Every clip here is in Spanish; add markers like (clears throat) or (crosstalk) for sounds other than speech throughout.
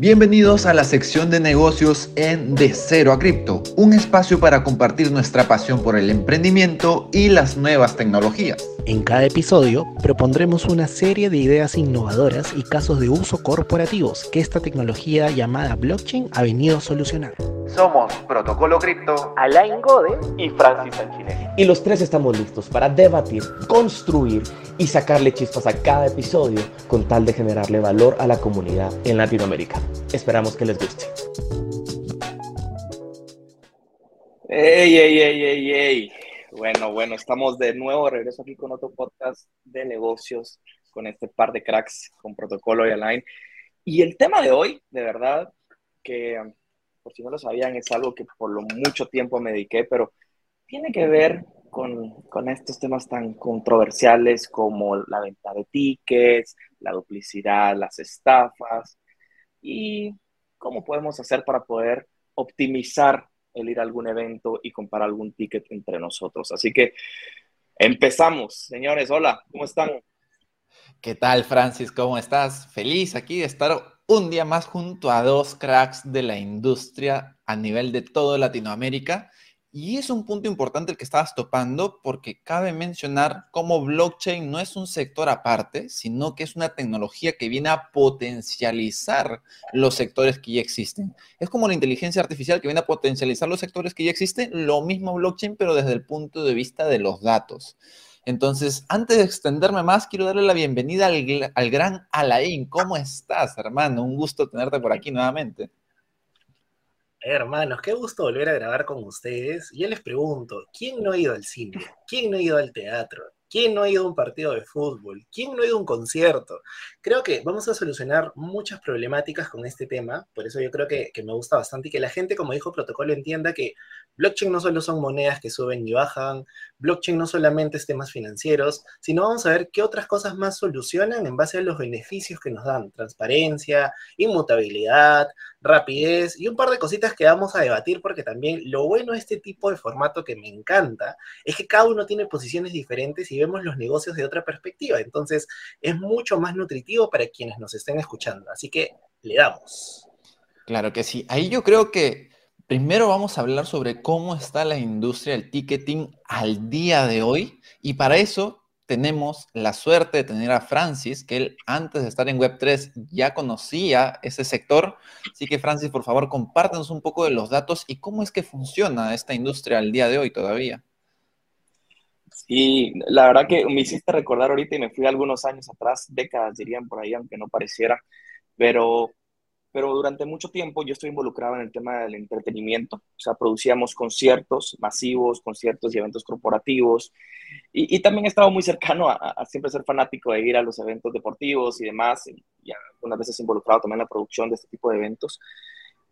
Bienvenidos a la sección de negocios en De Cero a Cripto, un espacio para compartir nuestra pasión por el emprendimiento y las nuevas tecnologías. En cada episodio propondremos una serie de ideas innovadoras y casos de uso corporativos que esta tecnología llamada blockchain ha venido a solucionar. Somos Protocolo Cripto, Alain Gode y Francis Sanchine. Y los tres estamos listos para debatir, construir y sacarle chispas a cada episodio con tal de generarle valor a la comunidad en Latinoamérica. Esperamos que les guste. ¡Ey, ey, ey, ey, ey! Bueno, bueno, estamos de nuevo, regreso aquí con otro podcast de negocios con este par de cracks con Protocolo y Align. Y el tema de hoy, de verdad, que por si no lo sabían, es algo que por lo mucho tiempo me dediqué, pero tiene que ver con, con estos temas tan controversiales como la venta de tickets, la duplicidad, las estafas y cómo podemos hacer para poder optimizar ir a algún evento y comprar algún ticket entre nosotros. Así que empezamos, señores. Hola, ¿cómo están? ¿Qué tal, Francis? ¿Cómo estás? Feliz aquí de estar un día más junto a dos cracks de la industria a nivel de toda Latinoamérica y es un punto importante el que estabas topando porque cabe mencionar cómo blockchain no es un sector aparte, sino que es una tecnología que viene a potencializar los sectores que ya existen. Es como la inteligencia artificial que viene a potencializar los sectores que ya existen, lo mismo blockchain, pero desde el punto de vista de los datos. Entonces, antes de extenderme más, quiero darle la bienvenida al, al gran Alain. ¿Cómo estás, hermano? Un gusto tenerte por aquí nuevamente. Hermanos, qué gusto volver a grabar con ustedes. Yo les pregunto, ¿quién no ha ido al cine? ¿Quién no ha ido al teatro? ¿Quién no ha ido a un partido de fútbol? ¿Quién no ha ido a un concierto? Creo que vamos a solucionar muchas problemáticas con este tema, por eso yo creo que, que, me gusta bastante y que la gente, como dijo Protocolo, entienda que blockchain no solo son monedas que suben y bajan, blockchain no solamente es temas financieros, sino vamos a ver qué otras cosas más solucionan en base a los beneficios que nos dan, transparencia, inmutabilidad, rapidez y un par de cositas que vamos a debatir porque también lo bueno de este tipo de formato que me encanta es que cada uno tiene posiciones diferentes y vemos los negocios de otra perspectiva. Entonces es mucho más nutritivo para quienes nos estén escuchando. Así que le damos. Claro que sí. Ahí yo creo que primero vamos a hablar sobre cómo está la industria del ticketing al día de hoy y para eso tenemos la suerte de tener a Francis, que él antes de estar en Web3 ya conocía ese sector. Así que Francis, por favor, compártanos un poco de los datos y cómo es que funciona esta industria al día de hoy todavía. Sí, la verdad que me hiciste recordar ahorita y me fui algunos años atrás, décadas dirían por ahí, aunque no pareciera, pero pero durante mucho tiempo yo estoy involucrado en el tema del entretenimiento, o sea, producíamos conciertos masivos, conciertos y eventos corporativos, y, también he estado muy cercano a, a, siempre ser fanático de ir a los eventos deportivos y demás, y, y algunas veces involucrado también en la producción de este tipo de eventos.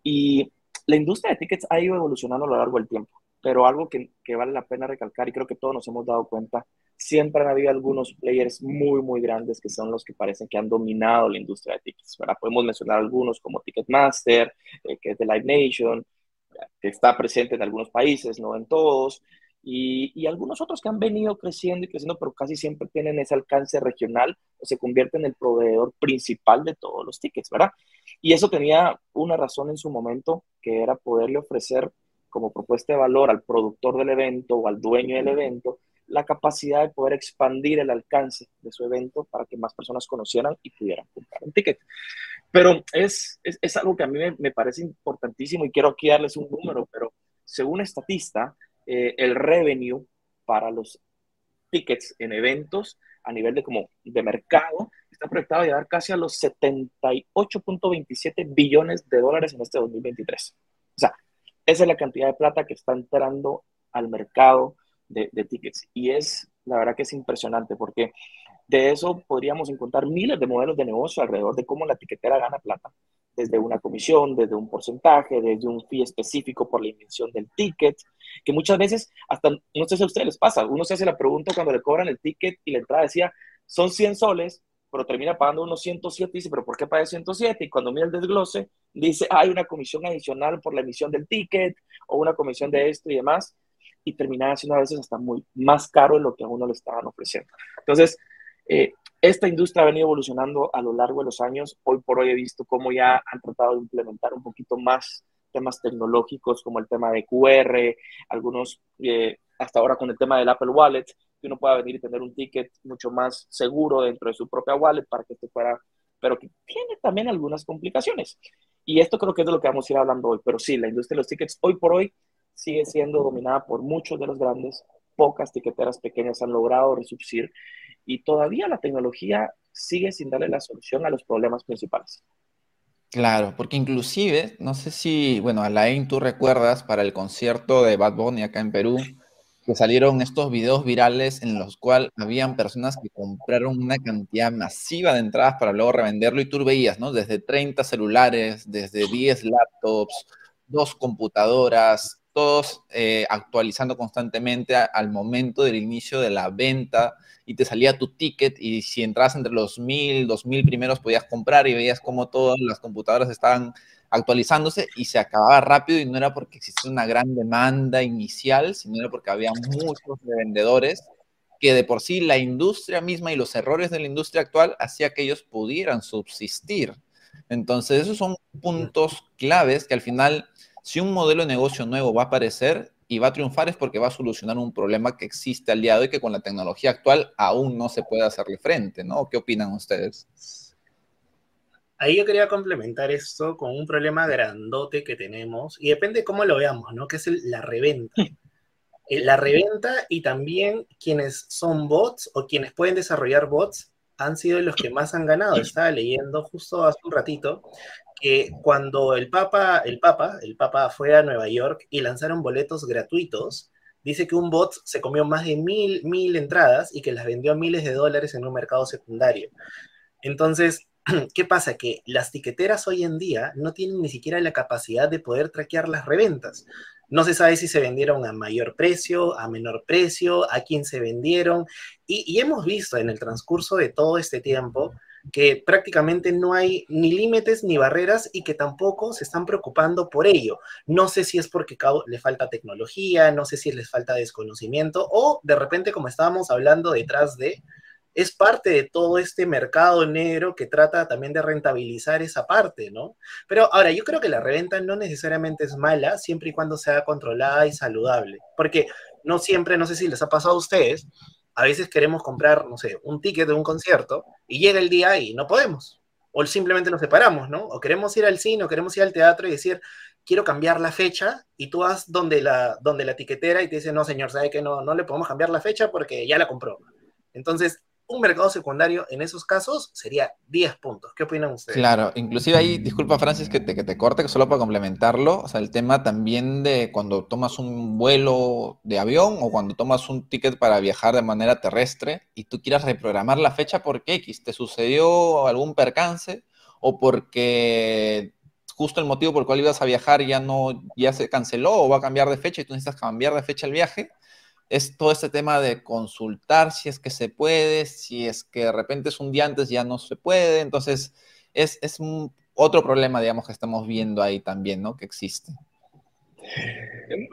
Y la industria de tickets ha ido evolucionando a lo largo del tiempo, pero algo que, que vale la pena recalcar, y creo que todos nos hemos dado cuenta, siempre han habido algunos players muy, muy grandes que son los que parecen que han dominado la industria de tickets. ¿verdad? Podemos mencionar algunos como Ticketmaster, eh, que es de Live Nation, que está presente en algunos países, no en todos, y, y, algunos otros que han venido creciendo y creciendo, pero casi siempre tienen ese alcance regional o se convierten en el proveedor principal de todos los tickets, ¿verdad? Y eso tenía una razón en su momento, que era poderle ofrecer como propuesta de valor al productor del evento o al dueño del evento la capacidad de poder expandir el alcance de su evento para que más personas conocieran y pudieran comprar un ticket. Pero es, es, es algo que a mí me, me, parece importantísimo y quiero aquí darles un número, pero según Estatista, eh, el revenue para los tickets en eventos a nivel de, como de mercado está proyectado a llegar casi a los 78.27 billones de dólares en este 2023. O sea, esa es la cantidad de plata que está entrando al mercado de, tickets. Y es, la verdad que es impresionante porque de eso podríamos encontrar miles de modelos de negocio alrededor de cómo la tiquetera gana plata. Desde una comisión, desde un porcentaje, desde un fee específico por la invención del ticket, que muchas veces, hasta, no sé si a ustedes les pasa, uno se hace la pregunta cuando le cobran el ticket y la entrada decía, son 100 soles, pero termina pagando unos 107 y dice, pero ¿por qué paga 107? Y cuando mira el desglose, dice, hay una comisión adicional por la emisión del ticket o una comisión de esto y demás y terminaba siendo a veces hasta muy más caro de lo que a uno le estaban ofreciendo. Entonces, eh, esta industria ha venido evolucionando a lo largo de los años. Hoy por hoy he visto cómo ya han tratado de implementar un poquito más temas tecnológicos como el tema de QR, algunos eh, hasta ahora con el tema del Apple Wallet, que uno pueda venir y tener un ticket mucho más seguro dentro de su propia wallet para que te fuera, pero que tiene también algunas complicaciones. Y esto creo que es de lo que vamos a ir hablando hoy. Pero sí, la industria de los tickets hoy por hoy sigue siendo dominada por muchos de los grandes, pocas tiqueteras pequeñas han logrado resurgir y todavía la tecnología sigue sin darle la solución a los problemas principales. Claro, porque inclusive, no sé si, bueno, Alain, tú recuerdas para el concierto de Bad Bunny acá en Perú, que salieron estos videos virales en los cuales habían personas que compraron una cantidad masiva de entradas para luego revenderlo y tú veías, ¿no? Desde 30 celulares, desde 10 laptops, dos computadoras, todos eh, actualizando constantemente al momento del inicio de la venta y te salía tu ticket y si entras entre los mil, dos mil primeros podías comprar y veías cómo todas las computadoras estaban actualizándose y se acababa rápido y no era porque existía una gran demanda inicial, sino era porque había muchos vendedores que de por sí la industria misma y los errores de la industria actual hacía que ellos pudieran subsistir. Entonces, esos son puntos claves que al final si un modelo de negocio nuevo va a aparecer y va a triunfar es porque va a solucionar un problema que existe al día de hoy que con la tecnología actual aún no se puede hacerle frente, ¿no? ¿Qué opinan ustedes? Ahí yo quería complementar esto con un problema grandote que tenemos y depende cómo lo veamos, ¿no? Que es la reventa. (laughs) Eh, la reventa y también quienes son bots o quienes pueden desarrollar bots han sido los que más han ganado. Estaba leyendo justo hace un ratito que cuando el Papa, el Papa, el Papa fue a Nueva York y lanzaron boletos gratuitos, dice que un bot se comió más de mil, mil entradas y que las vendió a miles de dólares en un mercado secundario. Entonces, (clears throat) ¿qué pasa? Que las tiqueteras hoy en día no tienen ni siquiera la capacidad de poder traquear las reventas. No se sabe si se vendieron a mayor precio, a menor precio, a quién se vendieron. Y, y hemos visto en el transcurso de todo este tiempo que prácticamente no hay ni límites ni barreras y que tampoco se están preocupando por ello. No sé si es porque le falta tecnología, no sé si les falta desconocimiento o de repente, como estábamos hablando detrás de, es parte de todo este mercado negro que trata también de rentabilizar esa parte, ¿no? Pero ahora, yo creo que la reventa no necesariamente es mala siempre y cuando sea controlada y saludable, porque no siempre, no sé si les ha pasado a ustedes, a veces queremos comprar, no sé, un ticket de un concierto y llega el día y no podemos. O simplemente nos separamos, ¿no? O queremos ir al cine o queremos ir al teatro y decir, quiero cambiar la fecha y tú vas donde la, donde la tiquetera y te dice, no, señor, sabe que no, no le podemos cambiar la fecha porque ya la compró. Entonces, un mercado secundario en esos casos sería 10 puntos. ¿Qué opinan ustedes? Claro, inclusive ahí, disculpa Francis que te, que te corte, que solo para complementarlo, o sea, el tema también de cuando tomas un vuelo de avión o cuando tomas un ticket para viajar de manera terrestre y tú quieras reprogramar la fecha porque X, te sucedió algún percance o porque justo el motivo por el cual ibas a viajar ya no, ya se canceló o va a cambiar de fecha y tú necesitas cambiar de fecha el viaje, es todo este tema de consultar si es que se puede, si es que de repente es un día antes ya no se puede. Entonces, es, es otro problema, digamos, que estamos viendo ahí también, ¿no? Que existe.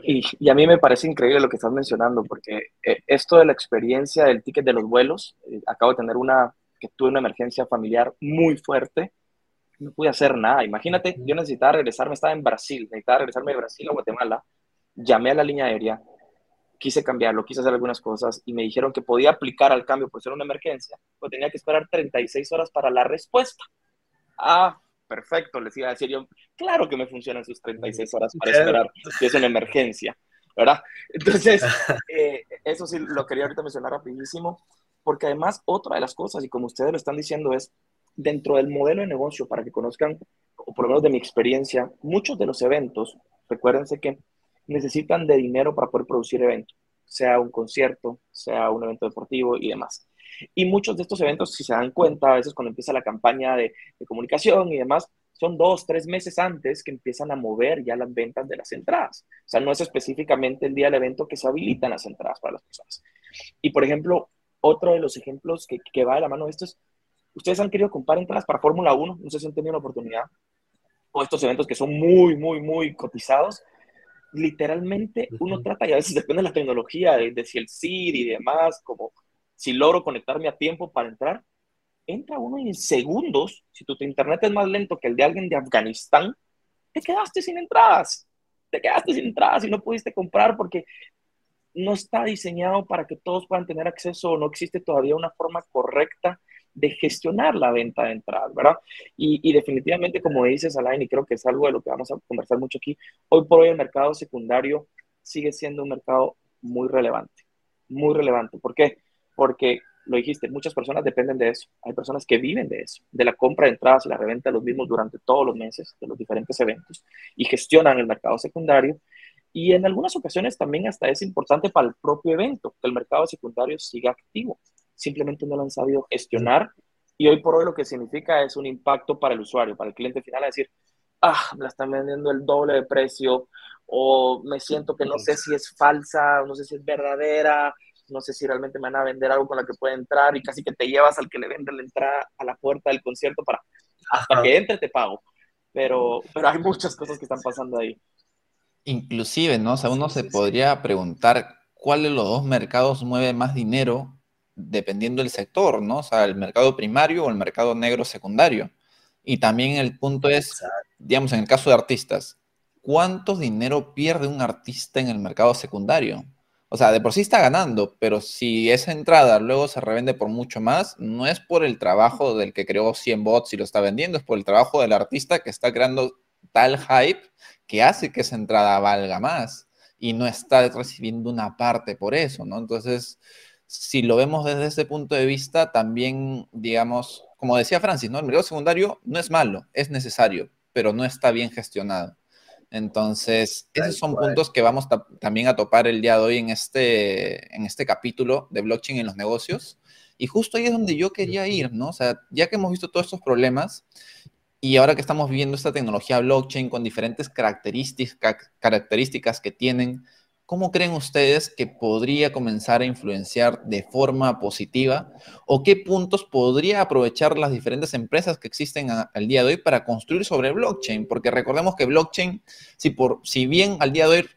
Y, a mí me parece increíble lo que estás mencionando, porque eh, esto de la experiencia del ticket de los vuelos, eh, acabo de tener una, que tuve una emergencia familiar muy fuerte, no pude hacer nada. Imagínate, yo necesitaba regresarme, estaba en Brasil, necesitaba regresarme de Brasil a Guatemala, llamé a la línea aérea, quise cambiarlo, quise hacer algunas cosas y me dijeron que podía aplicar al cambio por ser una emergencia, pero tenía que esperar 36 horas para la respuesta. Ah, perfecto, les iba a decir yo, claro que me funcionan sus 36 horas para esperar si es una emergencia, ¿verdad? Entonces, (laughs) eh, eso sí lo quería ahorita mencionar rapidísimo, porque además otra de las cosas, y como ustedes lo están diciendo, es dentro del modelo de negocio, para que conozcan, o por lo menos de mi experiencia, muchos de los eventos, recuérdense que necesitan de dinero para poder producir eventos, sea un concierto, sea un evento deportivo y demás. Y muchos de estos eventos, si se dan cuenta, a veces cuando empieza la campaña de, comunicación y demás, son dos, tres meses antes que empiezan a mover ya las ventas de las entradas. O sea, no es específicamente el día del evento que se habilitan las entradas para las personas. Y, por ejemplo, otro de los ejemplos que, que va de la mano de esto es, ustedes han querido comprar entradas para Fórmula 1, no sé si han tenido la oportunidad, o estos eventos que son muy, muy, muy cotizados, literalmente uno trata, y a veces depende de la tecnología, de, si el CID y demás, como si logro conectarme a tiempo para entrar, entra uno en segundos, si tu internet es más lento que el de alguien de Afganistán, te quedaste sin entradas, te quedaste sin entradas y no pudiste comprar porque no está diseñado para que todos puedan tener acceso o no existe todavía una forma correcta de gestionar la venta de entradas, ¿verdad? Y, definitivamente, como dices, Alain, y creo que es algo de lo que vamos a conversar mucho aquí, hoy por hoy el mercado secundario sigue siendo un mercado muy relevante, muy relevante. ¿Por qué? Porque, lo dijiste, muchas personas dependen de eso. Hay personas que viven de eso, de la compra de entradas y la reventa de los mismos durante todos los meses, de los diferentes eventos, y gestionan el mercado secundario. Y en algunas ocasiones también hasta es importante para el propio evento que el mercado secundario siga activo simplemente no lo han sabido gestionar y hoy por hoy lo que significa es un impacto para el usuario, para el cliente final, a decir, ah, me la están vendiendo el doble de precio o me siento que no sé si es falsa, no sé si es verdadera, no sé si realmente me van a vender algo con lo que puede entrar y casi que te llevas al que le vende la entrada a la puerta del concierto para hasta que entre te pago. Pero, pero hay muchas cosas que están pasando ahí. Inclusive, ¿no? O sea, uno se podría preguntar cuál de los dos mercados mueve más dinero dependiendo del sector, ¿no? O sea, el mercado primario o el mercado negro secundario. Y también el punto es, digamos, en el caso de artistas, ¿cuánto dinero pierde un artista en el mercado secundario? O sea, de por sí está ganando, pero si esa entrada luego se revende por mucho más, no es por el trabajo del que creó 100 bots y lo está vendiendo, es por el trabajo del artista que está creando tal hype que hace que esa entrada valga más y no está recibiendo una parte por eso, ¿no? Entonces, si lo vemos desde ese punto de vista, también, digamos, como decía Francis, ¿no? El mercado secundario no es malo, es necesario, pero no está bien gestionado. Entonces, esos son puntos que vamos también a topar el día de hoy en este, en este capítulo de blockchain en los negocios. Y justo ahí es donde yo quería ir, ¿no? O sea, ya que hemos visto todos estos problemas y ahora que estamos viviendo esta tecnología blockchain con diferentes características, características que tienen, ¿cómo creen ustedes que podría comenzar a influenciar de forma positiva o qué puntos podría aprovechar las diferentes empresas que existen al día de hoy para construir sobre blockchain? Porque recordemos que blockchain, si, por, si bien al día de hoy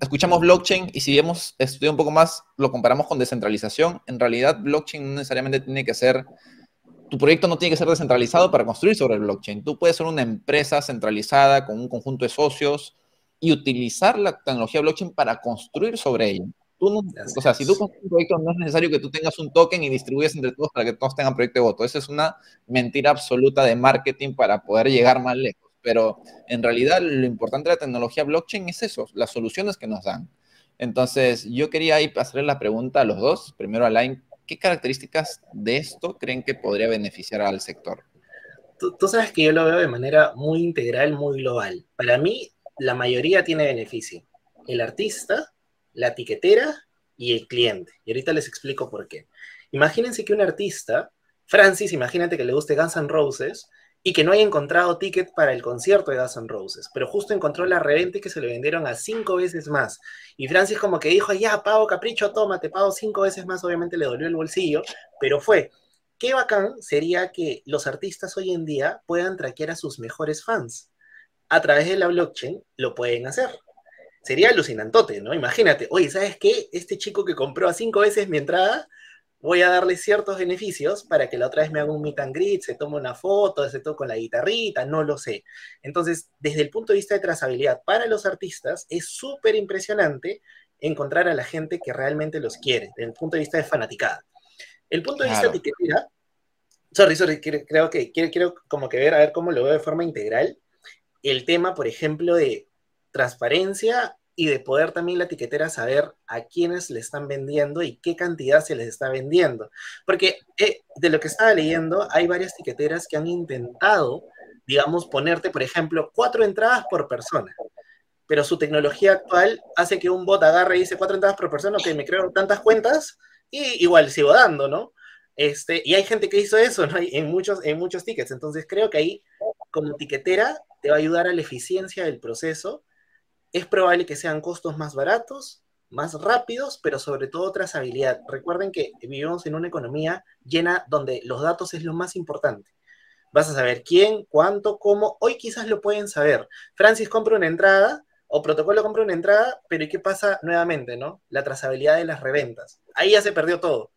escuchamos blockchain y si hemos estudiado un poco más, lo comparamos con descentralización, en realidad blockchain no necesariamente tiene que ser tu proyecto no tiene que ser descentralizado para construir sobre el blockchain. Tú puedes ser una empresa centralizada con un conjunto de socios y utilizar la tecnología blockchain para construir sobre ella. Tú no, o sea, si tú construyes un proyecto, no es necesario que tú tengas un token y distribuyas entre todos para que todos tengan proyecto de voto. Esa es una mentira absoluta de marketing para poder llegar más lejos. Pero en realidad lo importante de la tecnología blockchain es eso, las soluciones que nos dan. Entonces, yo quería ahí hacerle la pregunta a los dos. Primero, Alain, ¿qué características de esto creen que podría beneficiar al sector? Tú, tú, sabes que yo lo veo de manera muy integral, muy global. Para mí, la mayoría tiene beneficio. El artista, la tiquetera y el cliente. Y ahorita les explico por qué. Imagínense que un artista, Francis, imagínate que le guste Guns N' Roses y que no haya encontrado ticket para el concierto de Guns N' Roses, pero justo encontró la reventa que se le vendieron a cinco veces más. Y Francis como que dijo, ya, pago capricho, toma, te pago cinco veces más, obviamente le dolió el bolsillo, pero fue. Qué bacán sería que los artistas hoy en día puedan traquear a sus mejores fans a través de la blockchain lo pueden hacer. Sería alucinantote, ¿no? Imagínate, oye, ¿sabes qué? Este chico que compró a cinco veces mi entrada, voy a darle ciertos beneficios para que la otra vez me haga un meet and greet, se tome una foto, se tome con la guitarrita, no lo sé. Entonces, desde el punto de vista de trazabilidad para los artistas, es súper impresionante encontrar a la gente que realmente los quiere, desde el punto de vista de fanaticada. El punto de vista de etiquetera, sorry, sorry, creo que quiero, quiero como que ver, a ver cómo lo veo de forma integral el tema, por ejemplo, de transparencia y de poder también la etiquetera saber a quiénes le están vendiendo y qué cantidad se les está vendiendo. Porque eh, de lo que estaba leyendo, hay varias etiqueteras que han intentado, digamos, ponerte, por ejemplo, cuatro entradas por persona. Pero su tecnología actual hace que un bot agarre y dice cuatro entradas por persona, que me creo tantas cuentas y igual sigo dando, ¿no? Este, y hay gente que hizo eso, ¿no? En muchos, en muchos tickets. Entonces creo que ahí, como etiquetera, te va a ayudar a la eficiencia del proceso. Es probable que sean costos más baratos, más rápidos, pero sobre todo trazabilidad. Recuerden que vivimos en una economía llena donde los datos es lo más importante. Vas a saber quién, cuánto, cómo. Hoy quizás lo pueden saber. Francis compra una entrada o protocolo compra una entrada, pero ¿y qué pasa nuevamente, no? La trazabilidad de las reventas. Ahí ya se perdió todo.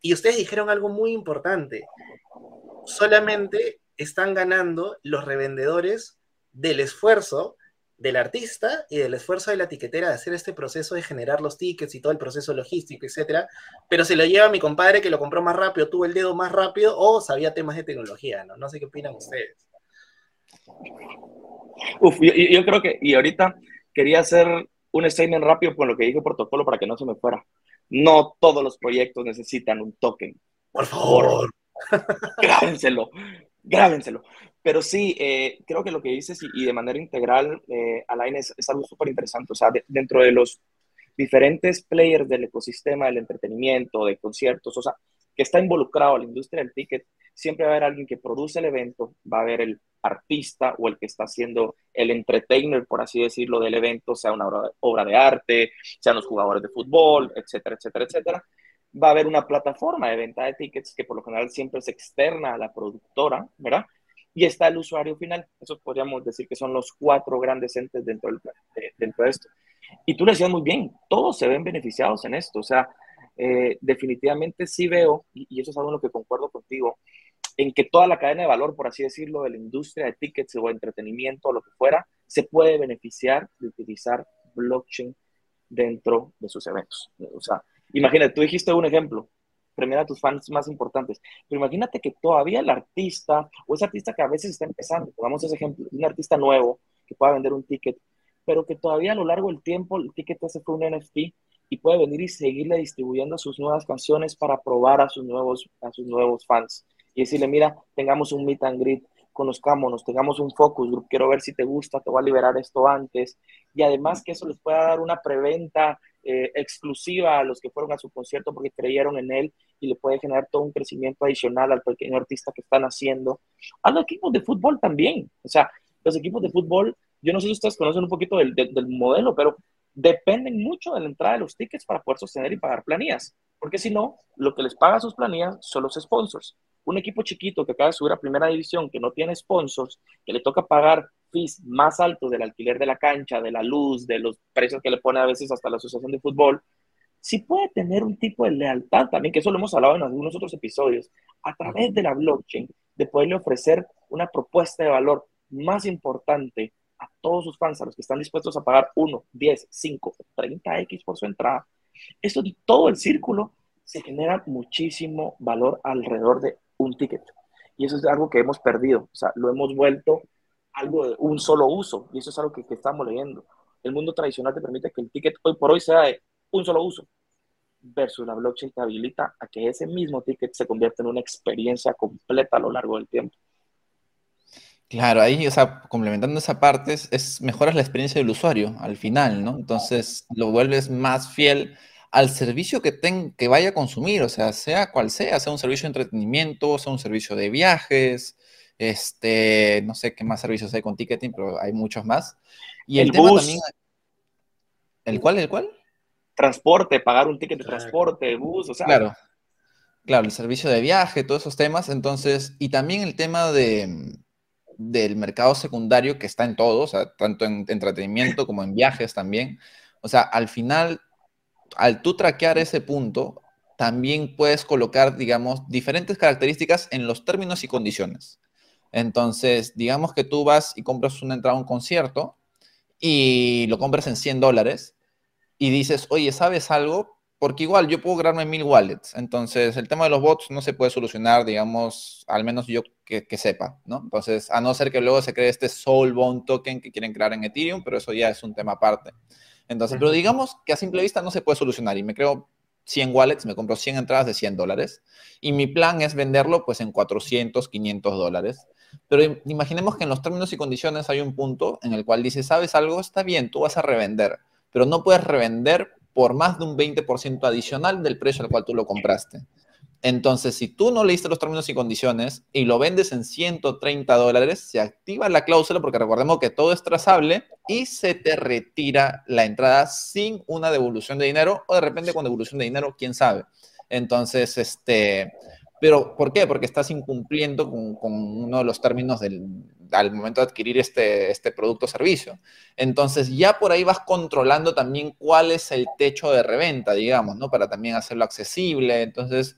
Y ustedes dijeron algo muy importante. solamente están ganando los revendedores del esfuerzo del artista y del esfuerzo de la tiquetera de hacer este proceso de generar los tickets y todo el proceso logístico, etcétera, pero se lo lleva mi compadre que lo compró más rápido, tuvo el dedo más rápido o sabía temas de tecnología, ¿no? No sé qué opinan ustedes. Uf, yo, creo que, y ahorita quería hacer un statement rápido con lo que dijo protocolo para que no se me fuera. No todos los proyectos necesitan un token. Por favor. Grábenselo, grábenselo. Pero sí, eh, creo que lo que dices y, de manera integral, eh, Alain, es, algo súper interesante. O sea, dentro de los diferentes players del ecosistema del entretenimiento, de conciertos, o sea, que está involucrado la industria del ticket, siempre va a haber alguien que produce el evento, va a haber el artista o el que está haciendo el entertainer, por así decirlo, del evento, sea una obra, obra de arte, sean los jugadores de fútbol, etcétera, etcétera, etcétera. Va a haber una plataforma de venta de tickets que por lo general siempre es externa a la productora, ¿verdad? y está el usuario final. Eso podríamos decir que son los cuatro grandes entes dentro, del, de, dentro de esto. Y tú le decías muy bien, todos se ven beneficiados en esto. O sea, eh, definitivamente sí veo, y, eso es algo en lo que concuerdo contigo, en que toda la cadena de valor, por así decirlo, de la industria de tickets o entretenimiento o lo que fuera, se puede beneficiar de utilizar blockchain dentro de sus eventos. O sea, imagínate, tú dijiste un ejemplo, premiar a tus fans más importantes. Pero imagínate que todavía el artista o ese artista que a veces está empezando, pongamos ese ejemplo, un artista nuevo que pueda vender un ticket, pero que todavía a lo largo del tiempo el ticket ese fue un NFT y puede venir y seguirle distribuyendo sus nuevas canciones para probar a sus nuevos, a sus nuevos fans y decirle, mira, tengamos un meet and greet, conozcámonos, tengamos un focus group, quiero ver si te gusta, te voy a liberar esto antes. Y además que eso les pueda dar una preventa eh, exclusiva a los que fueron a su concierto porque creyeron en él y le puede generar todo un crecimiento adicional al pequeño artista que están haciendo. A los equipos de fútbol también. O sea, los equipos de fútbol, yo no sé si ustedes conocen un poquito del, del, modelo, pero dependen mucho de la entrada de los tickets para poder sostener y pagar planillas. Porque si no, lo que les paga sus planillas son los sponsors. Un equipo chiquito que acaba de subir a primera división, que no tiene sponsors, que le toca pagar fees más altos del alquiler de la cancha, de la luz, de los precios que le pone a veces hasta la Asociación de Fútbol, sí puede tener un tipo de lealtad también, que eso lo hemos hablado en algunos otros episodios, a través de la blockchain, de poderle ofrecer una propuesta de valor más importante a todos sus fans, a los que están dispuestos a pagar 1, 10, 5, 30x por su entrada. Esto de todo el círculo se genera muchísimo valor alrededor de un ticket. Y eso es algo que hemos perdido, o sea, lo hemos vuelto algo de un solo uso, y eso es algo que, estamos leyendo. El mundo tradicional te permite que el ticket hoy por hoy sea de un solo uso, versus la blockchain te habilita a que ese mismo ticket se convierta en una experiencia completa a lo largo del tiempo. Claro, ahí, o sea, complementando esa parte, es, mejoras la experiencia del usuario al final, ¿no? Entonces lo vuelves más fiel al servicio que, ten, que vaya a consumir, o sea, sea cual sea, sea un servicio de entretenimiento, sea un servicio de viajes, este, no sé qué más servicios hay con ticketing, pero hay muchos más. Y el, tema también. ¿El cuál? ¿El cuál? Transporte, pagar un ticket de transporte, bus, o sea. Claro. Claro, el servicio de viaje, todos esos temas. Entonces, y también el tema de, del mercado secundario que está en todo, o sea, tanto en entretenimiento como en viajes también. O sea, al final, al tú traquear ese punto, también puedes colocar, digamos, diferentes características en los términos y condiciones. Entonces, digamos que tú vas y compras una entrada a un concierto y lo compras en 100 dólares y dices, oye, ¿sabes algo? Porque igual yo puedo crearme mil wallets. Entonces, el tema de los bots no se puede solucionar, digamos, al menos yo que, sepa, ¿no? Entonces, a no ser que luego se cree este Soulbound token que quieren crear en Ethereum, pero eso ya es un tema aparte. Entonces, pero digamos que a simple vista no se puede solucionar y me creo 100 wallets, me compro 100 entradas de 100 dólares y mi plan es venderlo pues en 400, 500 dólares. Pero imaginemos que en los términos y condiciones hay un punto en el cual dice, ¿sabes algo? Está bien, tú vas a revender, pero no puedes revender por más de un 20% adicional del precio al cual tú lo compraste. Entonces, si tú no leíste los términos y condiciones y lo vendes en 130 dólares, se activa la cláusula porque recordemos que todo es trazable y se te retira la entrada sin una devolución de dinero o de repente con devolución de dinero, quién sabe. Entonces, este, pero ¿por qué? Porque estás incumpliendo con, uno de los términos del, al momento de adquirir este, este producto o servicio. Entonces ya por ahí vas controlando también cuál es el techo de reventa, digamos, ¿no? Para también hacerlo accesible. Entonces,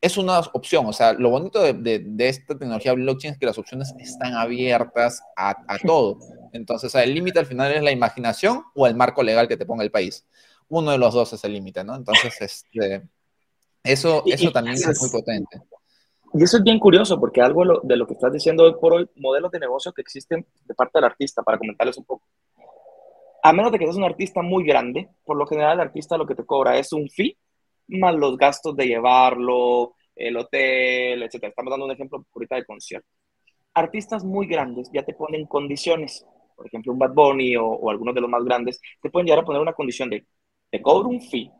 es una opción. O sea, lo bonito de, esta tecnología blockchain es que las opciones están abiertas a, todo. Entonces, el límite al final es la imaginación o el marco legal que te ponga el país. Uno de los dos es el límite, ¿no? Entonces, este, eso, eso también es, muy potente. Y eso es bien curioso porque algo de lo que estás diciendo hoy por hoy, modelos de negocio que existen de parte del artista, para comentarles un poco. A menos de que seas un artista muy grande, por lo general el artista lo que te cobra es un fee más los gastos de llevarlo, el hotel, etc. Estamos dando un ejemplo ahorita de concierto. Artistas muy grandes ya te ponen condiciones, por ejemplo, un Bad Bunny o, algunos de los más grandes, te pueden llegar a poner una condición de, te cobro un fee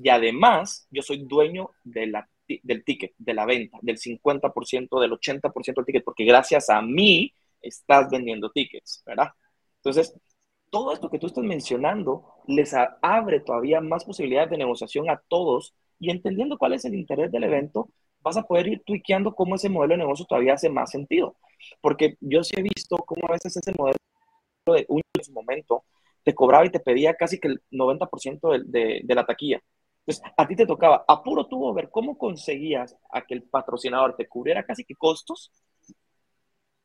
y además yo soy dueño de la, del ticket, de la venta, del 50%, del 80% del ticket, porque gracias a mí estás vendiendo tickets, ¿verdad? Entonces, todo esto que tú estás mencionando les abre todavía más posibilidades de negociación a todos y entendiendo cuál es el interés del evento, vas a poder ir tuiqueando cómo ese modelo de negocio todavía hace más sentido. Porque yo sí he visto cómo a veces ese modelo de un momento te cobraba y te pedía casi que el 90% de, de, la taquilla. Entonces, a ti te tocaba, apuro tuvo ver cómo conseguías a que el patrocinador te cubriera casi que costos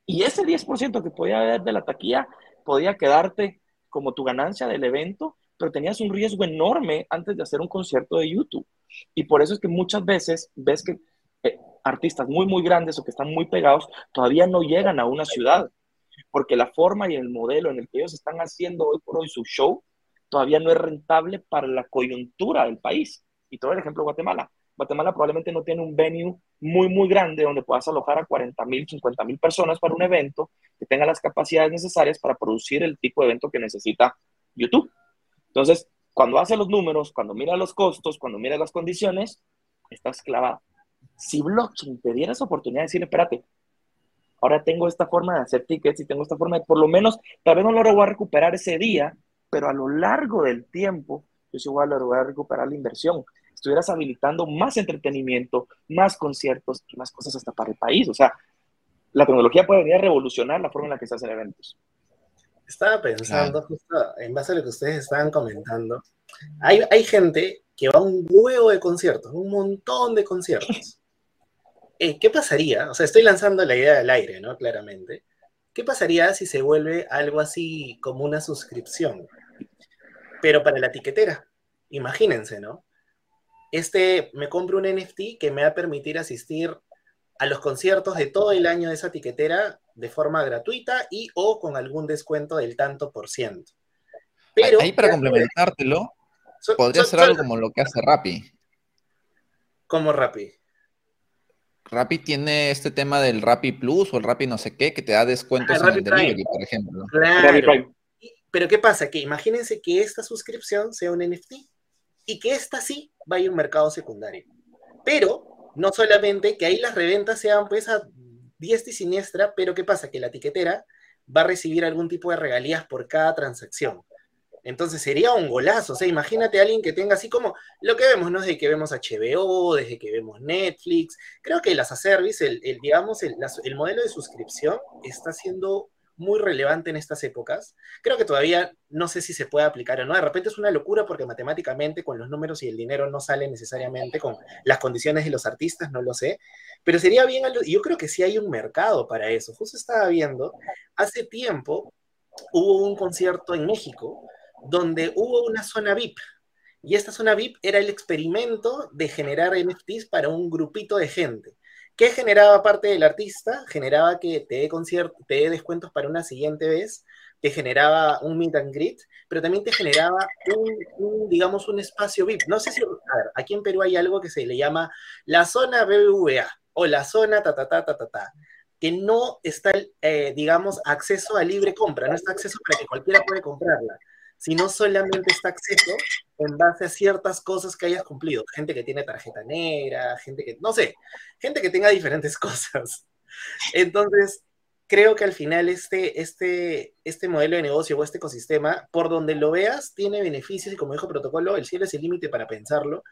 y ese 10% que podía haber de la taquilla podía quedarte como tu ganancia del evento, pero tenías un riesgo enorme antes de hacer un concierto de YouTube. Y por eso es que muchas veces ves que eh, artistas muy, muy grandes o que están muy pegados todavía no llegan a una ciudad, porque la forma y el modelo en el que ellos están haciendo hoy por hoy su show todavía no es rentable para la coyuntura del país. Y todo el ejemplo Guatemala. Guatemala probablemente no tiene un venue muy, muy grande donde puedas alojar a 40 mil, 50 mil personas para un evento que tenga las capacidades necesarias para producir el tipo de evento que necesita YouTube. Entonces, cuando hace los números, cuando mira los costos, cuando mira las condiciones, estás clavado. Si blockchain te diera esa oportunidad de decirle, espérate, ahora tengo esta forma de hacer tickets y tengo esta forma de, por lo menos, tal vez no lo voy a recuperar ese día, pero a lo largo del tiempo, yo sí voy a lograr recuperar la inversión. Estuvieras habilitando más entretenimiento, más conciertos y más cosas hasta para el país. O sea, la tecnología puede venir a revolucionar la forma en la que se hacen eventos. Estaba pensando, justo en base a lo que ustedes estaban comentando, hay, hay gente que va a un huevo de conciertos, un montón de conciertos. Eh, ¿Qué pasaría? O sea, estoy lanzando la idea del aire, ¿no? Claramente. ¿Qué pasaría si se vuelve algo así como una suscripción? Pero para la tiquetera. Imagínense, ¿no? Este, me compro un NFT que me va a permitir asistir a los conciertos de todo el año de esa tiquetera de forma gratuita y o con algún descuento del tanto por ciento. Pero, Ahí para complementártelo, podría ser algo como lo que hace Rappi. ¿Cómo Rappi? Rappi tiene este tema del Rappi Plus o el Rappi no sé qué, que te da descuentos ah, en el delivery, por ejemplo. Claro. Pero ¿qué pasa? Que imagínense que esta suscripción sea un NFT y que esta sí vaya a un mercado secundario. Pero no solamente que ahí las reventas sean pues a diestra y siniestra, pero ¿qué pasa? Que la etiquetera va a recibir algún tipo de regalías por cada transacción. Entonces sería un golazo. O sea, imagínate a alguien que tenga así como lo que vemos, ¿no? Desde que vemos HBO, desde que vemos Netflix. Creo que las a service, el, digamos, el, el, modelo de suscripción está siendo muy relevante en estas épocas. Creo que todavía no sé si se puede aplicar o no. De repente es una locura porque matemáticamente con los números y el dinero no sale necesariamente con las condiciones de los artistas, no lo sé. Pero sería bien, yo creo que sí hay un mercado para eso. Justo estaba viendo, hace tiempo hubo un concierto en México donde hubo una zona VIP. Y esta zona VIP era el experimento de generar NFTs para un grupito de gente. ¿Qué generaba parte del artista? Generaba que te dé te dé descuentos para una siguiente vez, te generaba un meet and greet, pero también te generaba un, digamos, un espacio VIP. No sé si, a aquí en Perú hay algo que se le llama la zona BBVA o la zona ta ta ta ta ta ta, que no está, eh, digamos, acceso a libre compra, no está acceso para que cualquiera puede comprarla sino solamente está acceso en base a ciertas cosas que hayas cumplido. Gente que tiene tarjeta negra, gente que, no sé, gente que tenga diferentes (laughs) cosas. Entonces, creo que al final este, este, este modelo de negocio o este ecosistema, por donde lo veas, tiene beneficios y como dijo Protocolo, el cielo es el límite para pensarlo,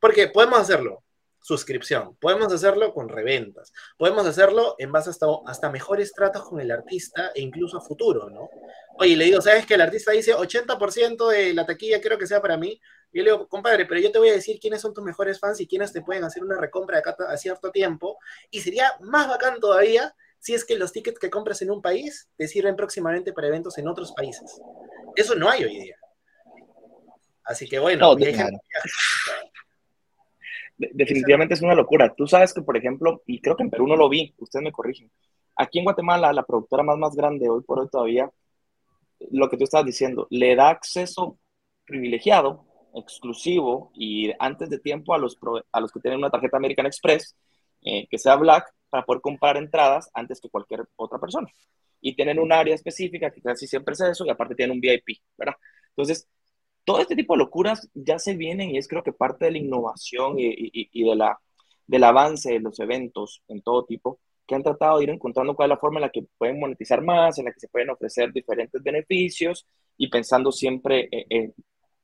porque podemos hacerlo suscripción. Podemos hacerlo con reventas. Podemos hacerlo en base hasta, hasta mejores tratos con el artista e incluso a futuro, ¿no? Oye, le digo, ¿sabes que el artista dice 80% de la taquilla quiero que sea para mí? Yo le digo, compadre, pero yo te voy a decir quiénes son tus mejores fans y quiénes te pueden hacer una recompra acá a cierto tiempo. Y sería más bacán todavía si es que los tickets que compras en un país te sirven próximamente para eventos en otros países. Eso no hay hoy día. Así que bueno, definitivamente es una locura. Tú sabes que, por ejemplo, y creo que en Perú no lo vi, ustedes me corrigen. Aquí en Guatemala, la productora más, grande hoy por hoy todavía, lo que tú estabas diciendo, le da acceso privilegiado, exclusivo y antes de tiempo a los, a los que tienen una tarjeta American Express, eh, que sea Black, para poder comprar entradas antes que cualquier otra persona. Y tienen un área específica que casi siempre es eso, y aparte tienen un VIP, ¿verdad? Entonces, todo este tipo de locuras ya se vienen y es creo que parte de la innovación y, de la, del avance de los eventos en todo tipo, que han tratado de ir encontrando cuál es la forma en la que pueden monetizar más, en la que se pueden ofrecer diferentes beneficios y pensando siempre,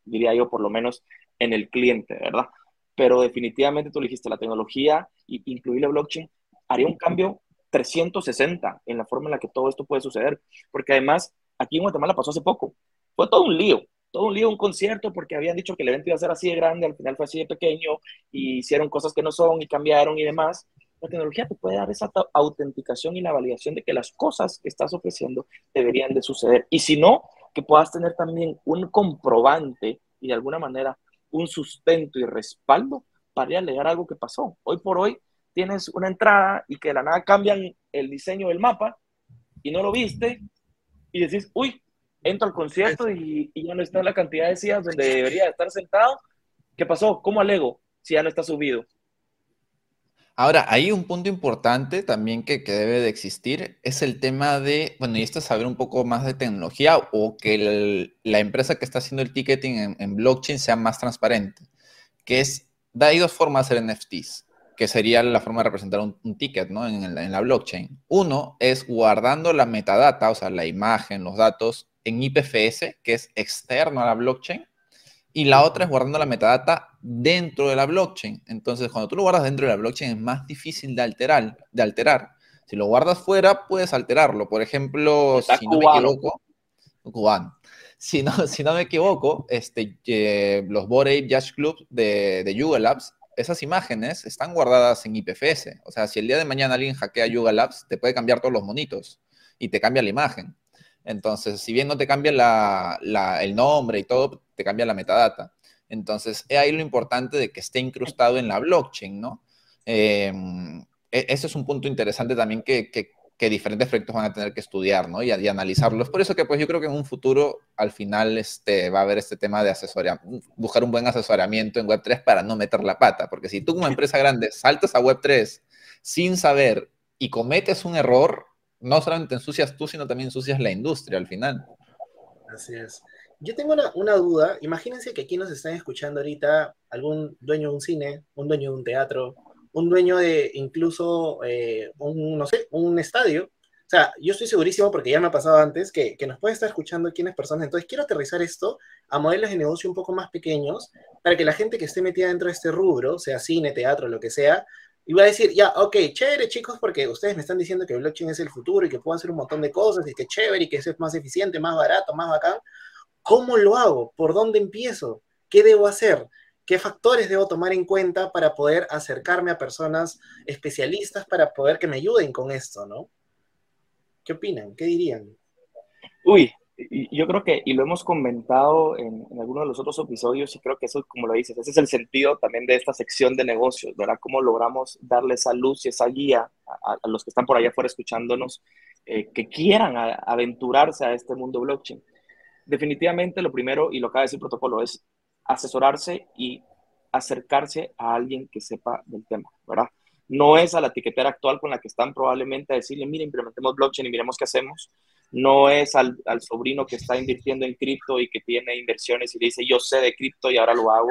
diría yo, por lo menos en el cliente, ¿verdad? Pero definitivamente tú dijiste, la tecnología y incluir la blockchain haría un cambio 360 en la forma en la que todo esto puede suceder, porque además aquí en Guatemala pasó hace poco, fue todo un lío, todo un lío, un concierto, porque habían dicho que el evento iba a ser así de grande, al final fue así de pequeño, y hicieron cosas que no son y cambiaron y demás. La tecnología te puede dar esa autenticación y la validación de que las cosas que estás ofreciendo deberían de suceder. Y si no, que puedas tener también un comprobante y de alguna manera un sustento y respaldo para alegar algo que pasó. Hoy por hoy tienes una entrada y que de la nada cambian el diseño del mapa y no lo viste y decís, uy, entro al concierto y, ya no está en la cantidad de sillas donde debería estar sentado. ¿Qué pasó? ¿Cómo alego si ya no está subido? Ahora, hay un punto importante también que, debe de existir, es el tema de, bueno, y esto es saber un poco más de tecnología o que la empresa que está haciendo el ticketing en, blockchain sea más transparente, que es, hay dos formas de hacer NFTs, que sería la forma de representar un, ticket, ¿no? En, en la blockchain. Uno es guardando la metadata, o sea, la imagen, los datos en IPFS, que es externo a la blockchain, y la otra es guardando la metadata dentro de la blockchain. Entonces, cuando tú lo guardas dentro de la blockchain es más difícil de alterar. De alterar. Si lo guardas fuera, puedes alterarlo. Por ejemplo, si no me equivoco, cubano. (laughs) Si no, si no me equivoco, este, eh, los Bored Jazz Club de, de Yuga Labs, esas imágenes están guardadas en IPFS. O sea, si el día de mañana alguien hackea Yuga Labs, te puede cambiar todos los monitos y te cambia la imagen. Entonces, si bien no te cambia el nombre y todo, te cambia la metadata. Entonces, es ahí lo importante de que esté incrustado en la blockchain, ¿no? Em, e, ese es un punto interesante también que, diferentes proyectos van a tener que estudiar, ¿no? Y, y, analizarlo. Es por eso que, pues, yo creo que en un futuro, al final, este, va a haber este tema de asesoramiento, buscar un buen asesoramiento en Web3 para no meter la pata. Porque si tú como empresa grande saltas a Web3 sin saber y cometes un error, no solamente ensucias tú, sino también ensucias la industria al final. Así es. Yo tengo una, duda. Imagínense que aquí nos están escuchando ahorita algún dueño de un cine, un dueño de un teatro, un dueño de incluso eh, un, no sé, un estadio. O sea, yo estoy segurísimo, porque ya me ha pasado antes, que, que nos puede estar escuchando quiénes personas. Entonces, quiero aterrizar esto a modelos de negocio un poco más pequeños, para que la gente que esté metida dentro de este rubro, sea cine, teatro, lo que sea, y va a decir, ya, ok, chévere chicos, porque ustedes me están diciendo que blockchain es el futuro y que puedo hacer un montón de cosas y que chévere y que es más eficiente, más barato, más bacán. ¿Cómo lo hago? ¿Por dónde empiezo? ¿Qué debo hacer? ¿Qué factores debo tomar en cuenta para poder acercarme a personas especialistas para poder que me ayuden con esto, ¿no? ¿Qué opinan? ¿Qué dirían? Uy, yo creo que, y lo hemos comentado en, en algunos de los otros episodios, y creo que eso, como lo dices, ese es el sentido también de esta sección de negocios, ¿verdad? Cómo logramos darle esa luz y esa guía a, los que están por allá afuera escuchándonos, eh, que quieran aventurarse a este mundo blockchain. Definitivamente lo primero, y lo acaba de decir protocolo, es asesorarse y acercarse a alguien que sepa del tema, ¿verdad? No es a la etiquetera actual con la que están probablemente a decirle, mire, implementemos blockchain y miremos qué hacemos, no es al, sobrino que está invirtiendo en cripto y que tiene inversiones y dice yo sé de cripto y ahora lo hago,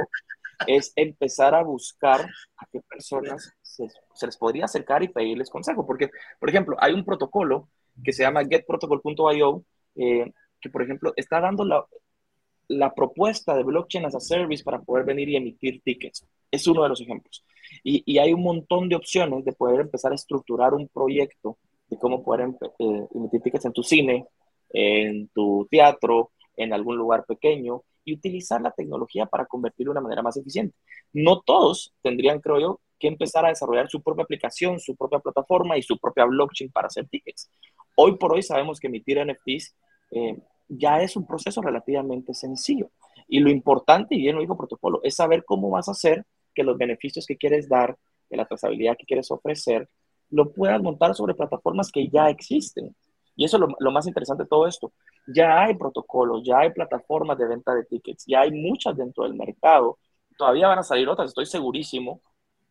es empezar a buscar a qué personas se, les podría acercar y pedirles consejo. Porque, por ejemplo, hay un protocolo que se llama getprotocol.io, eh, que, por ejemplo, está dando la, propuesta de blockchain as a service para poder venir y emitir tickets. Es uno de los ejemplos. Y hay un montón de opciones de poder empezar a estructurar un proyecto cómo poder eh, emitir tickets en tu cine, en tu teatro, en algún lugar pequeño y utilizar la tecnología para convertirlo de una manera más eficiente. No todos tendrían, creo yo, que empezar a desarrollar su propia aplicación, su propia plataforma y su propia blockchain para hacer tickets. Hoy por hoy sabemos que emitir NFTs eh, ya es un proceso relativamente sencillo. Y lo importante, y bien lo dijo protocolo, es saber cómo vas a hacer que los beneficios que quieres dar, de la trazabilidad que quieres ofrecer, lo puedas montar sobre plataformas que ya existen. Y eso es lo, más interesante de todo esto. Ya hay protocolos, ya hay plataformas de venta de tickets, ya hay muchas dentro del mercado. Todavía van a salir otras, estoy segurísimo.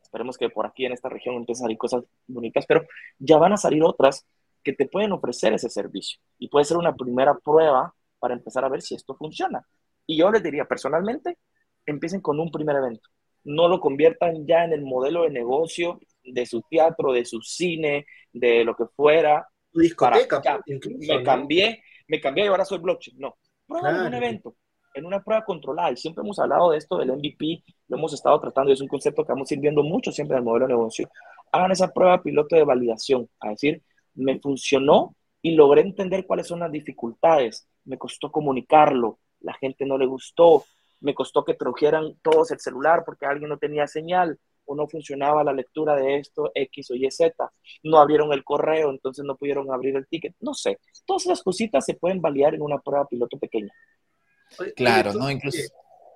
Esperemos que por aquí en esta región empiecen a salir cosas bonitas, pero ya van a salir otras que te pueden ofrecer ese servicio. Y puede ser una primera prueba para empezar a ver si esto funciona. Y yo les diría personalmente, empiecen con un primer evento. No lo conviertan ya en el modelo de negocio de su teatro, de su cine, de lo que fuera. discoteca, me cambié, me cambié y ahora soy blockchain. No, prueba en un evento, en una prueba controlada. Y siempre hemos hablado de esto del MVP, lo hemos estado tratando y es un concepto que vamos sirviendo mucho siempre en el modelo de negocio. Hagan esa prueba piloto de validación, a decir, me funcionó y logré entender cuáles son las dificultades. Me costó comunicarlo, la gente no le gustó, me costó que trajeran todos el celular porque alguien no tenía señal o no funcionaba la lectura de esto X o Y Z, no abrieron el correo, entonces no pudieron abrir el ticket, no sé, todas esas cositas se pueden validar en una prueba piloto pequeña. Claro, ¿no? Incluso...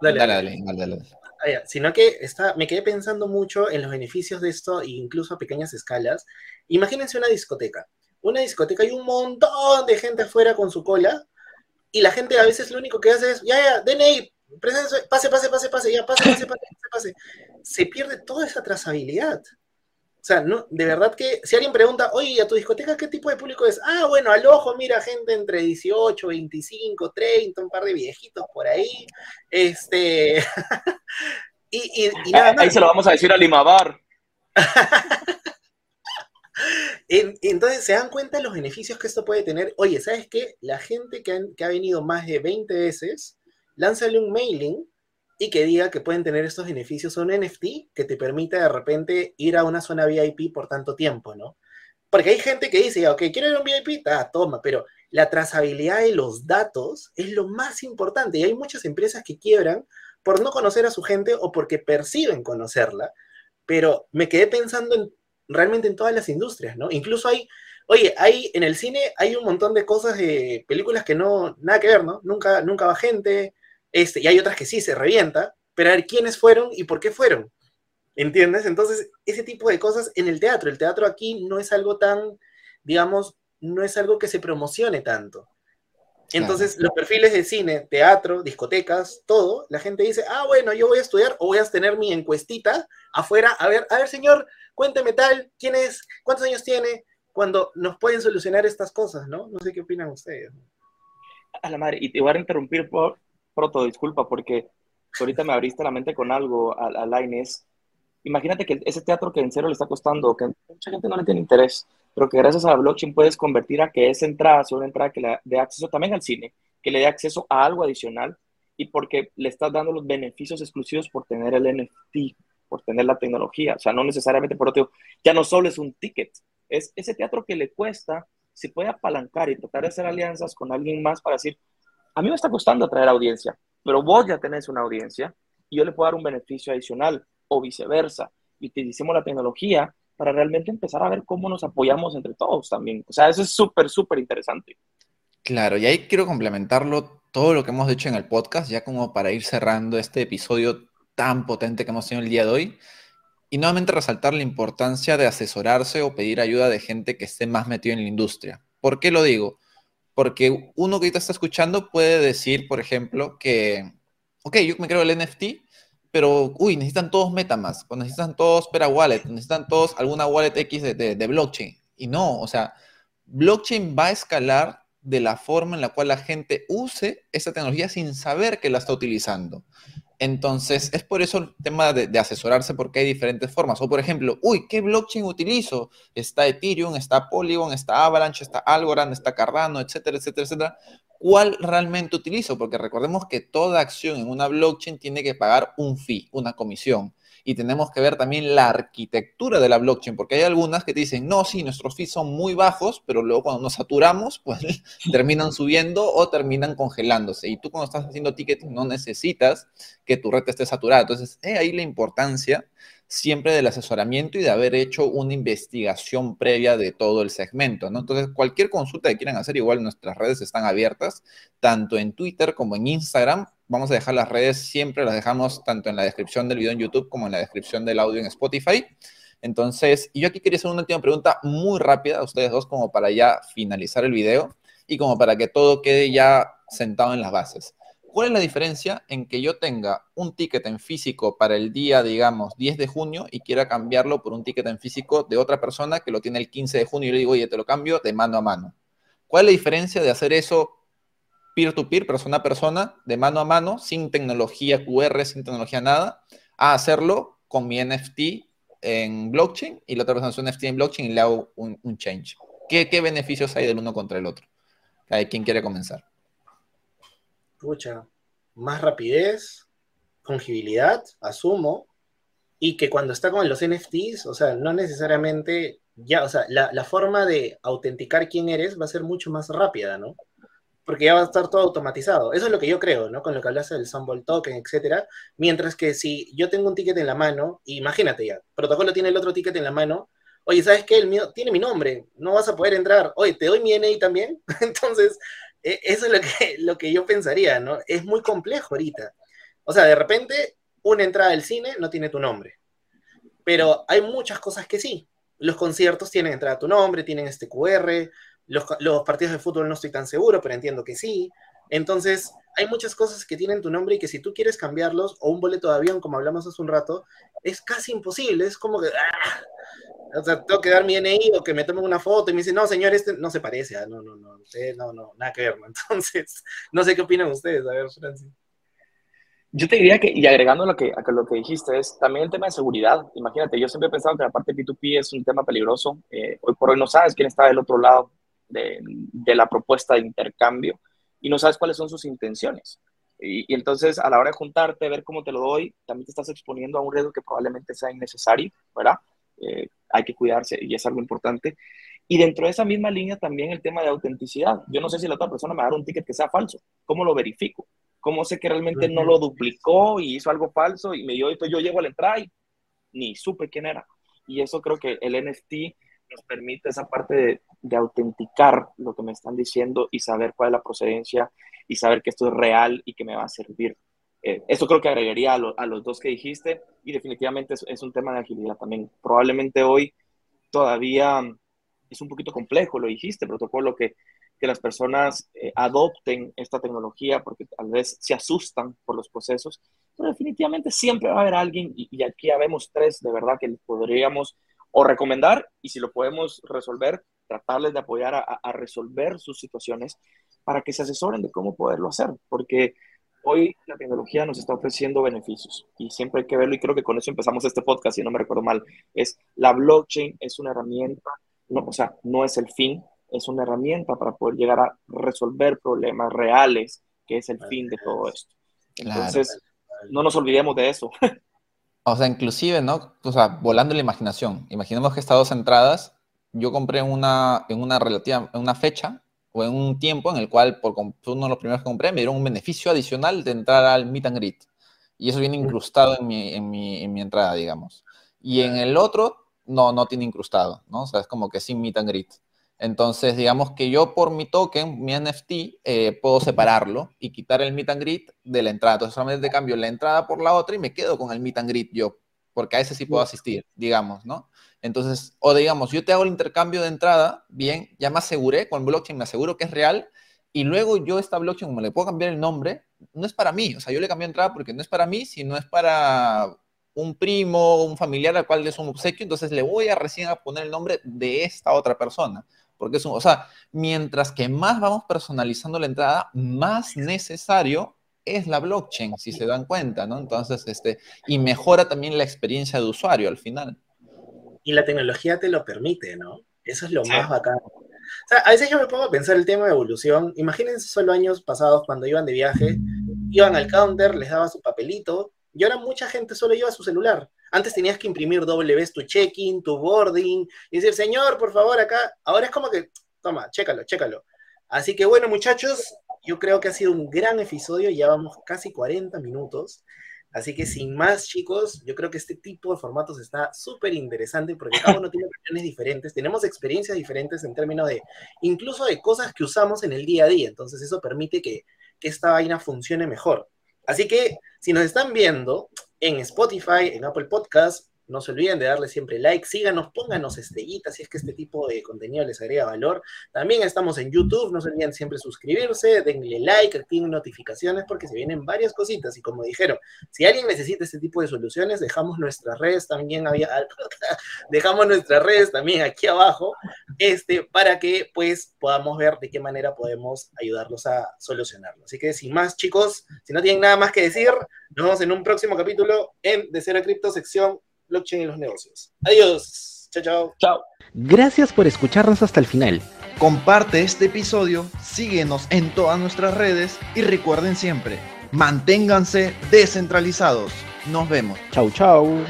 Dale, dale, dale. dale, ah, sino que está, me quedé pensando mucho en los beneficios de esto, incluso a pequeñas escalas. Imagínense una discoteca. Una discoteca hay un montón de gente afuera con su cola y la gente a veces lo único que hace es, ya, ya, DNI, pase, pase, pase, pase, ya, pase, pase, pase, pase, Se pierde toda esa trazabilidad. O sea, no, de verdad que si alguien pregunta, oye, ¿a tu discoteca qué tipo de público es? Ah, bueno, al ojo, mira, gente entre 18, 25, 30, un par de viejitos por ahí. Este. (laughs) y, y, nada Ahí se lo vamos a decir a Limabar. (laughs) Entonces se dan cuenta de los beneficios que esto puede tener. Oye, ¿sabes qué? La gente que, que ha venido más de 20 veces, lánzale un mailing y que diga que pueden tener estos beneficios un NFT que te permite de repente ir a una zona VIP por tanto tiempo, ¿no? Porque hay gente que dice, ok, quiero ir a un VIP, ah, toma, pero la trazabilidad de los datos es lo más importante y hay muchas empresas que quiebran por no conocer a su gente o porque perciben conocerla, pero me quedé pensando en, realmente en todas las industrias, ¿no? Incluso hay, oye, hay en el cine hay un montón de cosas de películas que no, nada que ver, ¿no? Nunca, nunca va gente, este, y hay otras que sí se revienta, pero a ver quiénes fueron y por qué fueron. ¿Entiendes? Entonces, ese tipo de cosas en el teatro. El teatro aquí no es algo tan, digamos, no es algo que se promocione tanto. Entonces, los perfiles de cine, teatro, discotecas, todo, la gente dice, ah, bueno, yo voy a estudiar o voy a tener mi encuestita afuera, a ver, a ver, señor, cuénteme tal, quién es, cuántos años tiene, cuando nos pueden solucionar estas cosas, ¿no? No sé qué opinan ustedes. A la madre, y te voy a interrumpir por, Proto, disculpa, porque ahorita me abriste la mente con algo a, a Inés. Imagínate que ese teatro que en serio le está costando, que mucha gente no le tiene interés, pero que gracias a la blockchain puedes convertir a que esa entrada sea una entrada que le dé acceso también al cine, que le dé acceso a algo adicional y porque le estás dando los beneficios exclusivos por tener el NFT, por tener la tecnología. O sea, no necesariamente por otro, ya no solo es un ticket, es ese teatro que le cuesta, se puede apalancar y tratar de hacer alianzas con alguien más para decir, a mí me está costando atraer audiencia, pero vos ya tenés una audiencia y yo le puedo dar un beneficio adicional o viceversa. Y utilicemos la tecnología para realmente empezar a ver cómo nos apoyamos entre todos también. O sea, eso es súper, súper interesante. Claro, y ahí quiero complementarlo todo lo que hemos dicho en el podcast, ya como para ir cerrando este episodio tan potente que hemos tenido el día de hoy. Y nuevamente resaltar la importancia de asesorarse o pedir ayuda de gente que esté más metido en la industria. ¿Por qué lo digo? Porque uno que ahorita está escuchando puede decir, por ejemplo, que, ok, yo me creo el NFT, pero, uy, necesitan todos Metamask, o necesitan todos Pera Wallet, necesitan todos alguna wallet X de, de blockchain. Y no, o sea, blockchain va a escalar de la forma en la cual la gente use esa tecnología sin saber que la está utilizando. Entonces, es por eso el tema de, asesorarse porque hay diferentes formas. O, por ejemplo, uy, ¿qué blockchain utilizo? Está Ethereum, está Polygon, está Avalanche, está Algorand, está Cardano, etcétera, etcétera, etcétera. ¿Cuál realmente utilizo? Porque recordemos que toda acción en una blockchain tiene que pagar un fee, una comisión. Y tenemos que ver también la arquitectura de la blockchain, porque hay algunas que te dicen, no, sí, nuestros fees son muy bajos, pero luego cuando nos saturamos, (laughs) pues terminan subiendo o terminan congelándose. Y tú cuando estás haciendo ticketing no necesitas que tu red esté saturada. Entonces, ahí la importancia siempre del asesoramiento y de haber hecho una investigación previa de todo el segmento. Entonces, cualquier consulta que quieran hacer, igual nuestras redes están abiertas, tanto en Twitter como en Instagram. Vamos a dejar las redes, siempre las dejamos tanto en la descripción del video en YouTube como en la descripción del audio en Spotify. Entonces, yo aquí quería hacer una última pregunta muy rápida a ustedes dos, como para ya finalizar el video y como para que todo quede ya sentado en las bases. ¿Cuál es la diferencia en que yo tenga un ticket en físico para el día, digamos, 10 de junio y quiera cambiarlo por un ticket en físico de otra persona que lo tiene el 15 de junio y le digo, oye, te lo cambio de mano a mano? ¿Cuál es la diferencia de hacer eso peer-to-peer, persona a persona, de mano a mano, sin tecnología QR, sin tecnología nada, a hacerlo con mi NFT en blockchain y la otra persona un NFT en blockchain y le hago un, change? ¿Qué, ¿Qué beneficios hay del uno contra el otro? ¿Quién quiere comenzar? Escucha, más rapidez, fungibilidad, asumo, y que cuando está con los NFTs, o sea, no necesariamente ya, o sea, la, forma de autenticar quién eres va a ser mucho más rápida, ¿no? Porque ya va a estar todo automatizado. Eso es lo que yo creo, ¿no? Con lo que hablas del Symbol Token, etcétera. Mientras que si yo tengo un ticket en la mano, imagínate ya, protocolo tiene el otro ticket en la mano, oye, ¿sabes qué? El mío tiene mi nombre, no vas a poder entrar. Oye, ¿te doy mi NI también? (laughs) Entonces, e, eso es lo que, lo que yo pensaría, ¿no? Es muy complejo ahorita. O sea, de repente, una entrada al cine no tiene tu nombre. Pero hay muchas cosas que sí. Los conciertos tienen entrada a tu nombre, tienen este QR. Los, los partidos de fútbol no estoy tan seguro, pero entiendo que sí. Entonces, hay muchas cosas que tienen tu nombre y que si tú quieres cambiarlos, o un boleto de avión, como hablamos hace un rato, es casi imposible. Es como que, ¡ah! O sea, tengo que dar mi NI o que me tomen una foto y me dicen, no, señor, este no se parece, ah, no, no, no, no, no, nada que ver, (laughs) Entonces, no sé qué opinan ustedes, a ver, Francis. Yo te diría que, y agregando lo que, a lo que dijiste, es también el tema de seguridad. Imagínate, yo siempre he pensado que la parte P2P es un tema peligroso. Eh, hoy por hoy no sabes quién está del otro lado de, de, la propuesta de intercambio y no sabes cuáles son sus intenciones. Y, y, entonces, a la hora de juntarte, ver cómo te lo doy, también te estás exponiendo a un riesgo que probablemente sea innecesario, ¿verdad? Eh, hay que cuidarse y es algo importante. Y dentro de esa misma línea también el tema de autenticidad. Yo no sé si la otra persona me va a dar un ticket que sea falso. ¿Cómo lo verifico? ¿Cómo sé que realmente no lo duplicó y hizo algo falso y me dio esto? Yo llego al entrar y ni supe quién era. Y eso creo que el NFT nos permite esa parte de, de, autenticar lo que me están diciendo y saber cuál es la procedencia y saber que esto es real y que me va a servir eh, eso creo que agregaría a, los dos que dijiste y definitivamente es, un tema de agilidad también. Probablemente hoy todavía es un poquito complejo, lo dijiste, protocolo, que, que las personas eh, adopten esta tecnología porque tal vez se asustan por los procesos, pero definitivamente siempre va a haber alguien y, aquí ya vemos tres de verdad que podríamos o recomendar y si lo podemos resolver, tratarles de apoyar a, a resolver sus situaciones para que se asesoren de cómo poderlo hacer, porque hoy la tecnología nos está ofreciendo beneficios y siempre hay que verlo y creo que con eso empezamos este podcast, si no me recuerdo mal, es la blockchain es una herramienta, no, o sea, no es el fin, es una herramienta para poder llegar a resolver problemas reales, que es el fin de todo esto. Entonces, no nos olvidemos de eso. (laughs) O sea, inclusive, ¿no? O sea, volando la imaginación. Imaginemos que estas dos entradas, yo compré una, en una relativa, en una fecha o en un tiempo en el cual, por uno de los primeros que compré, me dieron un beneficio adicional de entrar al meet and greet. Y eso viene incrustado en mi, en mi, en mi entrada, digamos. Y en el otro, no, no tiene incrustado, ¿no? O sea, es como que sin meet and greet. Entonces, digamos que yo por mi token, mi NFT, eh, puedo separarlo y quitar el meet and greet de la entrada. Entonces, solamente cambio la entrada por la otra y me quedo con el meet and greet yo, porque a ese sí puedo asistir, digamos, ¿no? Entonces, o digamos, yo te hago el intercambio de entrada, bien, ya me aseguré con blockchain, me aseguro que es real, y luego yo esta blockchain, como le puedo cambiar el nombre, no es para mí, o sea, yo le cambié entrada porque no es para mí, sino es para un primo, un familiar al cual es un obsequio, entonces le voy a recién a poner el nombre de esta otra persona, porque es un, o sea, mientras que más vamos personalizando la entrada, más necesario es la blockchain, si se dan cuenta, ¿no? Entonces, este, y mejora también la experiencia de usuario al final y la tecnología te lo permite, ¿no? Eso es lo más bacán. O sea, a veces yo me pongo a pensar el tema de evolución. Imagínense solo años pasados cuando iban de viaje, iban al counter, les daba su papelito, y ahora mucha gente solo lleva su celular. Antes tenías que imprimir doble vez tu check-in, tu boarding, y decir, señor, por favor, acá. Ahora es como que, toma, chécalo, chécalo. Así que bueno, muchachos, yo creo que ha sido un gran episodio, ya vamos casi 40 minutos. Así que sin más, chicos, yo creo que este tipo de formatos está súper interesante porque cada uno tiene opiniones diferentes, tenemos experiencias diferentes en términos de, incluso de cosas que usamos en el día a día. Entonces eso permite que, que esta vaina funcione mejor. Así que si nos están viendo en Spotify, en Apple Podcasts, no se olviden de darle siempre like, síganos, pónganos estrellitas si es que este tipo de contenido les agrega valor. También estamos en YouTube, no se olviden siempre suscribirse, denle like, activen notificaciones porque se vienen varias cositas. Y como dijeron, si alguien necesita este tipo de soluciones, dejamos nuestras redes también, había, (laughs) dejamos nuestras redes también aquí abajo, este, para que pues podamos ver de qué manera podemos ayudarlos a solucionarlo. Así que sin más, chicos, si no tienen nada más que decir, nos vemos en un próximo capítulo en De Cero Cripto, sección blockchain en los negocios. Adiós. Chao, chao. Chao. Gracias por escucharnos hasta el final. Comparte este episodio, síguenos en todas nuestras redes y recuerden siempre, manténganse descentralizados. Nos vemos. Chau, chau.